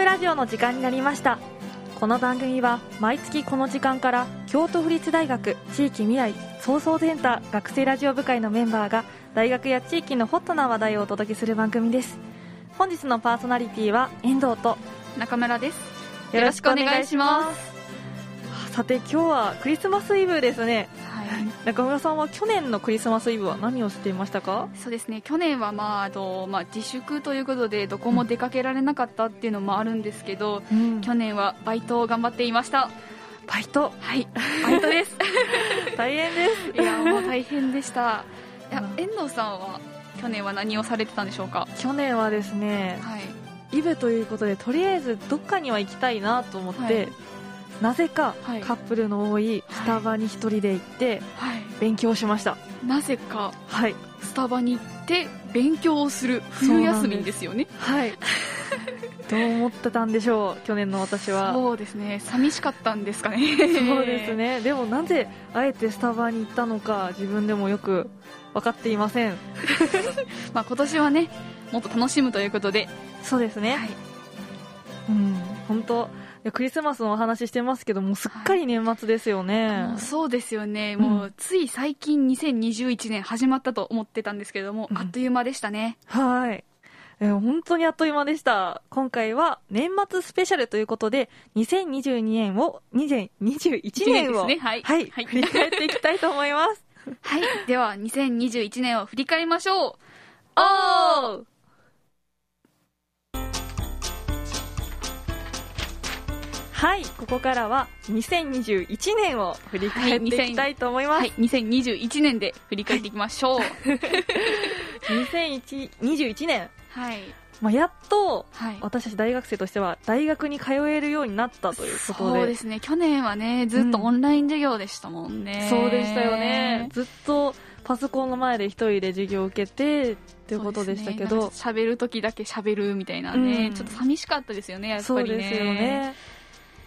プラジオの時間になりました。この番組は毎月この時間から京都府立大学地域未来創造センター学生ラジオ部会のメンバーが大学や地域のホットな話題をお届けする番組です。本日のパーソナリティは遠藤と中村です。よろしくお願いします。さて今日はクリスマスイブですね。はい 中村さんは去年のクリスマスイブは何をしていましたか？そうですね。去年は、まああとまあ、自粛ということでどこも出かけられなかったっていうのもあるんですけど、うん。去年はバイトを頑張っていました。バイト？はい。バイトです。大変です。いやもう大変でした。いやうん。遠藤さんは去年は何をされてたんでしょうか？去年はですねはい。イブということでとりあえずどっかには行きたいなと思って、はいなぜかはい。カップルの多いスタバに一人で行ってはい。勉強しました。なぜかはい。スタバに行って勉強をする冬休みですよね。はい。どう思ってたんでしょう去年の私は。そうですね。寂しかったんですかね。そうですね。でもなぜあえてスタバに行ったのか自分でもよく分かっていません。まあ今年はねもっと楽しむということで。そうですね、はい。うん。本当いやクリスマスのお話してますけどもうすっかり年末ですよね、もうそうですよね、うん。もうつい最近2021年始まったと思ってたんですけれども、うん。あっという間でしたね。はい。えー本当にあっという間でした。今回は年末スペシャルということで、2022年を、2021年を、ですね。はい。はい、はい。振り返っていきたいと思います。はい。では2021年を振り返りましょう。おーはい、ここからは2021年を振り返っていきたいと思います。はい2021年で振り返っていきましょう。2021年、はい。まあ、やっと、はい。私たち大学生としては大学に通えるようになったということで。そうですね。去年はねずっとオンライン授業でしたもんね、そうでしたよね。ずっとパソコンの前で一人で授業を受けてっていうことでしたけど、そうですね。る時だけ喋るみたいなね、うん。ちょっと寂しかったですよねやっぱりね。そうですよね。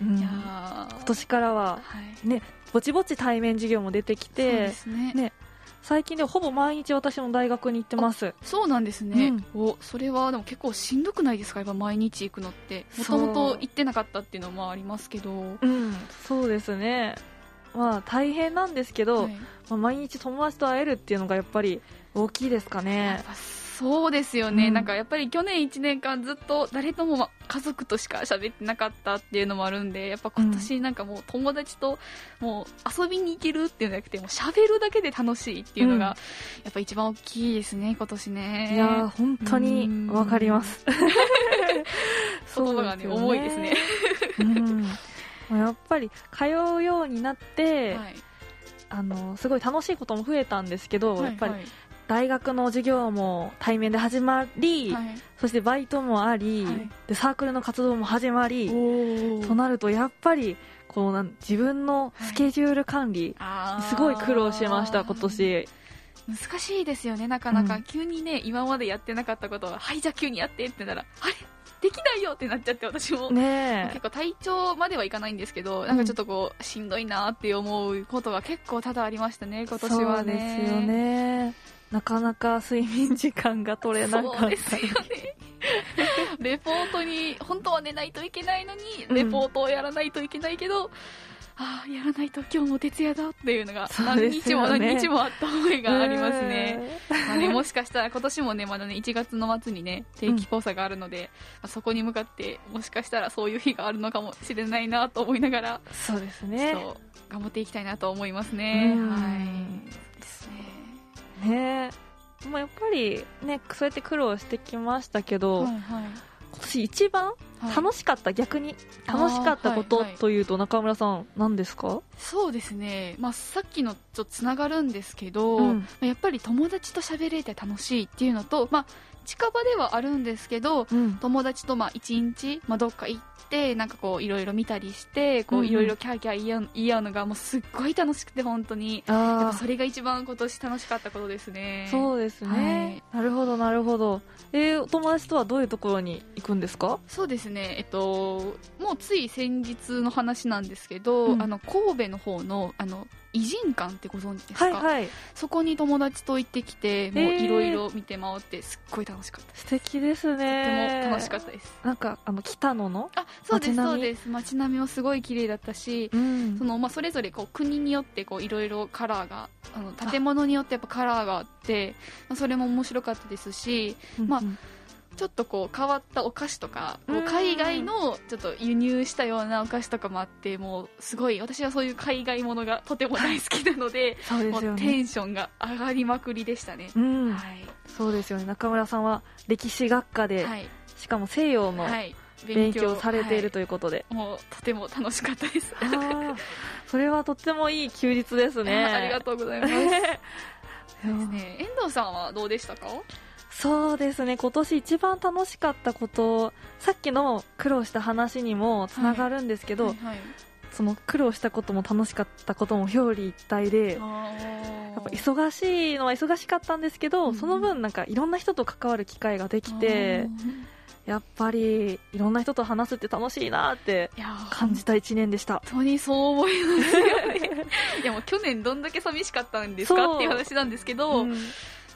うん。いや今ー年からははい。ね、ぼちぼち対面授業も出てきてね。ね、最近ではほぼ毎日私も大学に行ってます。そうなんですね、おそれはでも結構しんどくないですか？やっぱ毎日行くのって。もともと行ってなかったっていうのもありますけど、うん、そうですね。まあ大変なんですけど、はい。まあ、毎日友達と会えるっていうのがやっぱり大きいですかやねそうですよね、うん。なんかやっぱり去年1年間ずっと誰ともま家族としか喋ってなかったっていうのもあるんでやっぱ今年なんかもう友達ともう遊びに行けるっていうんじゃなくてもう喋るだけで楽しいっていうのが、うん。やっぱ一番大きいですね今年ね。いやー本当にわかります。言葉がね重いですね。うん、まあやっぱり通うようになって、はい。あのすごい楽しいことも増えたんですけど、やっぱりはい大学の授業も対面で始まり、はい。そしてバイトもあり、はい。でサークルの活動も始まり、おとなるとやっぱりこうなん自分のスケジュール管理、すごい苦労しました今年。難しいですよねなかなか、うん。急にね今までやってなかったことをはいじゃあ急にやってってならあれ？できないよってなっちゃって私も、ね結構体調まではいかないんですけどなんかちょっとこうしんどいなって思うことが結構多々ありましたね今え年はね。そうですよねなかなか睡眠時間が取れなかった。そうですよね。レポートに本当は寝ないといけないのにうん。レポートをやらないといけないけど、ああやらないと今日も徹夜だっていうのが何日も何日もあった思いがありますね、うん。まあね、もしかしたら今年もねまだね1月の末にね定期講座があるので、まあそこに向かってもしかしたらそういう日があるのかもしれないなと思いながら、そうですね。頑張っていきたいなと思いますね、うん。はい。ですねね。もうやっぱりねそうやって苦労してきましたけど、はいはい。今年一番はい。楽しかった、逆に。楽しかったことあーはいはいとい。うと中村さん何ですか、そうですね、まあ、さっきのちょっとつながるんですけど、うん。まあやっぱり友達と喋れて楽しいっていうのと、まあ、近場ではあるんですけどうん。友達とまあ一日、まあ、どっか行ってなんかこういろいろ見たりしてこういろいろキャーキャー言い合う言い合うのがもうすっごい楽しくて本当に。やっそれが一番今年楽しかったことですね。そうですね、なるほどなるほど。えー、お友達とはどういうところに行くんですか？そうですね、えっと、もうつい先日の話なんですけど、うん。あの神戸の方のあの偉人館ってご存知ですか、はいはい。そこに友達と行ってきてもういろいろ見て回ってすっごい楽しかった素敵ですとてねも楽しかったです。なんかあの北野のあそうです街並み？そうです。街並みもすごい綺麗だったしうん。そのまあ、それぞれこう国によってこういろいろカラーがあの建物によってやっぱカラーがあってまあ、それも面白かったですしまあうんちょっとこう変わったお菓子とかこううん。海外のちょっと輸入したようなお菓子とかもあってもうすごい私はそういう海外ものがとても大好きなので そうでもうテンションが上がりまくりでしたね、うん。はい。そうですよね。中村さんは歴史学科で、はい、しかも西洋のはい、勉強されているということで、はい。もうとても楽しかったです。それはとってもいい休日ですね。ありがとうございます。いやね。遠藤さんはどうでしたか？そうですね。今年一番楽しかったことさっきの苦労した話にもつながるんですけど、はい。はいその苦労したことも楽しかったことも表裏一体であやっぱ忙しいのは忙しかったんですけど、うん。その分なんかいろんな人と関わる機会ができてやっぱりいろんな人と話すって楽しいなって感じた一年でした。本当にそう思いますよね。いやもう去年どんだけ寂しかったんですかっていう。話なんですけど、うん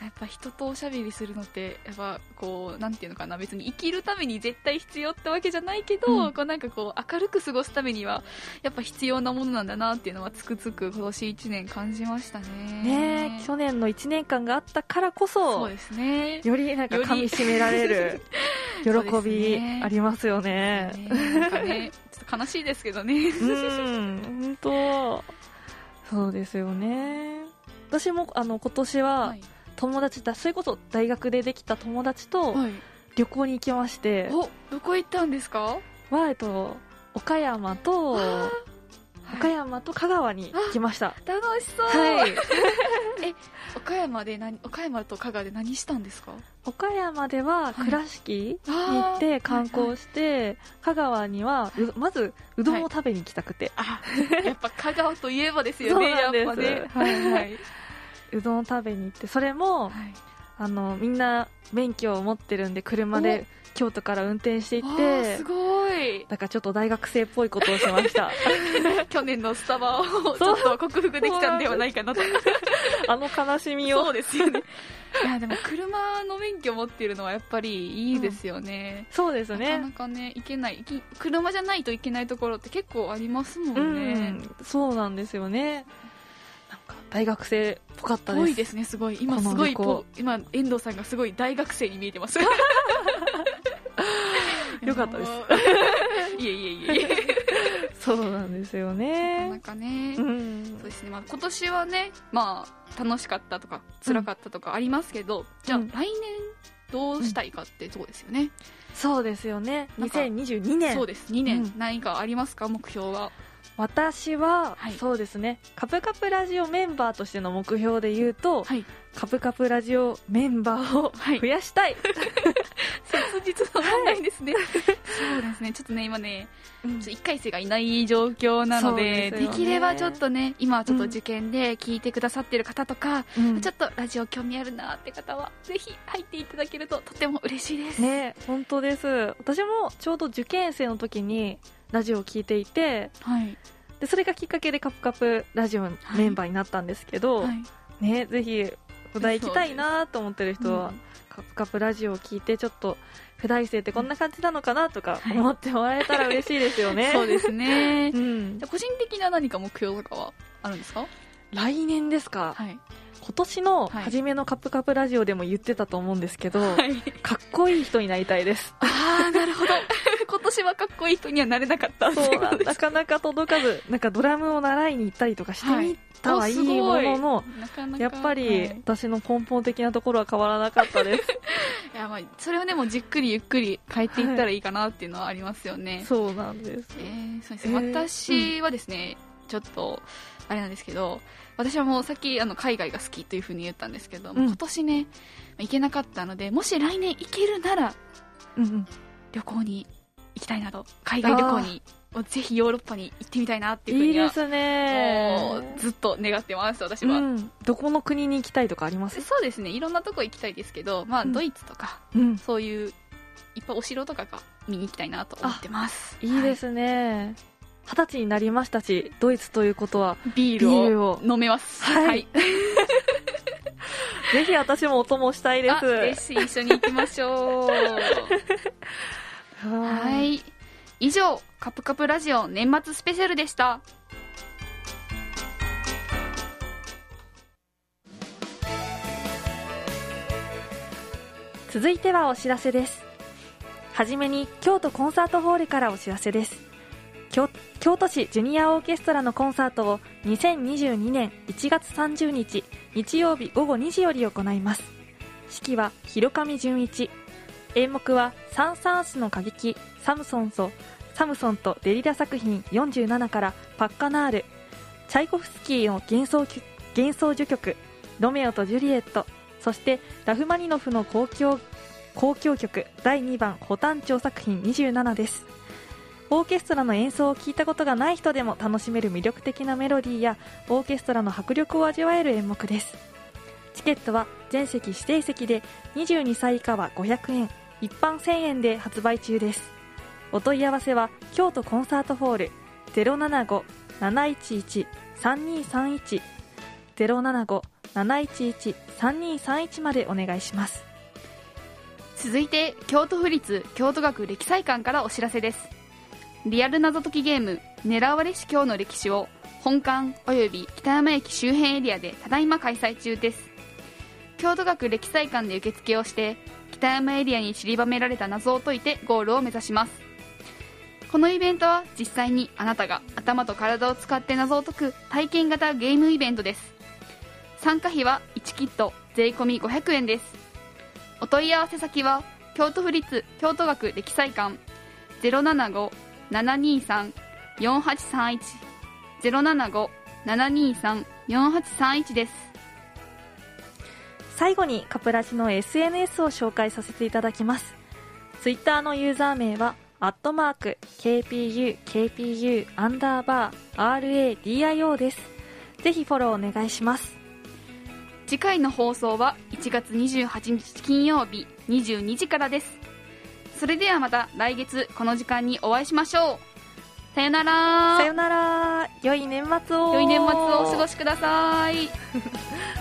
やっぱ人とおしゃべりするのってやっぱこうなんていうのかな別に生きるために絶対必要ってわけじゃないけど、うん。こうなんかこう明るく過ごすためにはやっぱ必要なものなんだなっていうのはつくづく今年1年感じましたね。ねえ去年の1年間があったからこそそうですね。よりなんか噛み締められる喜びね。ありますよね。ねねちょっと悲しいですけどね。うん、本当。そうですよね。私もあの今年ははい、友達だ、それこそ大学でできた友達とはい、旅行に行きまして、おどこ行ったんですか？はえっと岡山とあ岡山と香川に行きました。楽しそう、はい。岡山で何岡山と香川で何したんですか？岡山でははい。倉敷に行って観光して、香川にはうまずうどんを食べに行きたくて、あやっぱ香川といえばですよねそうなんですやっぱねはいはい、うどんを食べに行って、それもはい、あのみんな免許を持ってるんで車で京都から運転していってすごい。だからちょっと大学生っぽいことをしました。去年のスタバをちょっと克服できたんではないかなと。あの悲しみそうをですよね。いやでも車の免許持っているのはやっぱりいいですよね、そうですなかねなかね行けない車じゃないといけないところって結構ありますもうんね、ん。そうなんですよね大学生っぽかったです。ぽいですねすごい。今すごい今遠藤さんがすごい大学生に見えてます。よかったです。いえいえいえいえ。そうなんですよね。なかね、うん。そうですね、まあ、今年はね、まあ、楽しかったとか辛かったとかありますけど、じゃあうん。来年どうしたいかってそうですよね、そうですよね。なんか2022年。そうです。2年、うん。何かありますか？目標は私は、はい。そうですね。カプカプラジオメンバーとしての目標で言うと、はい。カプカプラジオメンバーをはい。増やしたい、切実な問題ですね、そうですね。ちょっとね今ねうん。1回生がいない状況なのででね。できればちょっとね今はちょっと受験で聞いてくださってる方とか、うん。ちょっとラジオ興味あるなって方はぜひ入っていただけるととても嬉しいです、ね本当です。私もちょうど受験生の時にラジオを聞いていてはい、でそれがきっかけでカプカプラジオのメンバーになったんですけど、はい。ねぜひ普段行きたいなと思ってる人は、うんカプカプラジオを聞いてちょっと普大生ってこんな感じなのかなとかはい。思ってもらえたら嬉しいですよね、そうですね。うん。個人的な何か目標とかはあるんですか？来年ですか、はい、今年のはい。初めのカプカプラジオでも言ってたと思うんですけど、はい、かっこいい人になりたいです。ああなるほど今年はかっこいい人にはなれなかった。そいうなかなか届かずなんかドラムを習いに行ったりとかしてみたはいいものの、やっぱりはい。私の根本的なところは変わらなかったです。いやまあそれはでもじっくりゆっくり変えていったらいいかなっていうのはありますよね、そうなんです。えーそうです私はですね、ちょっとあれなんですけど私はもうさっきあの海外が好きというふうに言ったんですけど、うん。今年ね行けなかったのでもし来年行けるならうんうん。旅行に行きたいなと。海外旅行にぜひヨーロッパに行ってみたいなっていうふうにはいいですもねうずっと願ってます私は、うん、どこの国に行きたいとかあります？そうですね。いろんなとこ行きたいですけど、まあ、うん。ドイツとか、うん。そういういっぱいお城とかが見に行きたいなと思ってます。いいですね、二十歳になりましたしドイツということはビールを飲めます。はい。ぜひ私もお供したいであすぜひ一緒に行きましょう ははい。以上カプカプラジオ年末スペシャルでした。続いてはお知らせです。はじめに京都コンサートホールからお知らせです。京京都市ジュニアオーケストラのコンサートを2022年1月30日日曜日午後2時より行います。式は広上純一演目はサン・サーンスの歌劇サムソンとサムソンとデリラ作品47からパッカナール。チャイコフスキーの幻想幻想序曲ロメオとジュリエット。そしてラフマニノフの交響交響曲第2番保単調作品27です。オーケストラの演奏を聞いたことがない人でも楽しめる魅力的なメロディーやオーケストラの迫力を味わえる演目です。ケットは全席指定席で22歳以下は500円一般1000円で発売中です。お問い合わせは京都コンサートホール075-711-3231 075-711-3231までお願いします。続いて京都府立京都学歴祭館からお知らせです。リアル謎解きゲーム「狙われし今日の歴史」を本館および北山駅周辺エリアでただいま開催中です。京都学歴祭館で受付をして北山エリアに散りばめられた謎を解いてゴールを目指します。このイベントは実際にあなたが頭と体を使って謎を解く体験型ゲームイベントです。参加費は1キット税込500円です。お問い合わせ先は京都府立京都学歴祭館075-723-4831 075-723-4831です。最後にカプラジの SNS を紹介させていただきます。ツイッターのユーザー名はアットマーク KPU KPU アンダーバー RADIO です。ぜひフォローお願いします。次回の放送は1月28日金曜日22時からです。それではまた来月この時間にお会いしましょう。さよなら。さよなら。良い年末を。良い年末をお過ごしください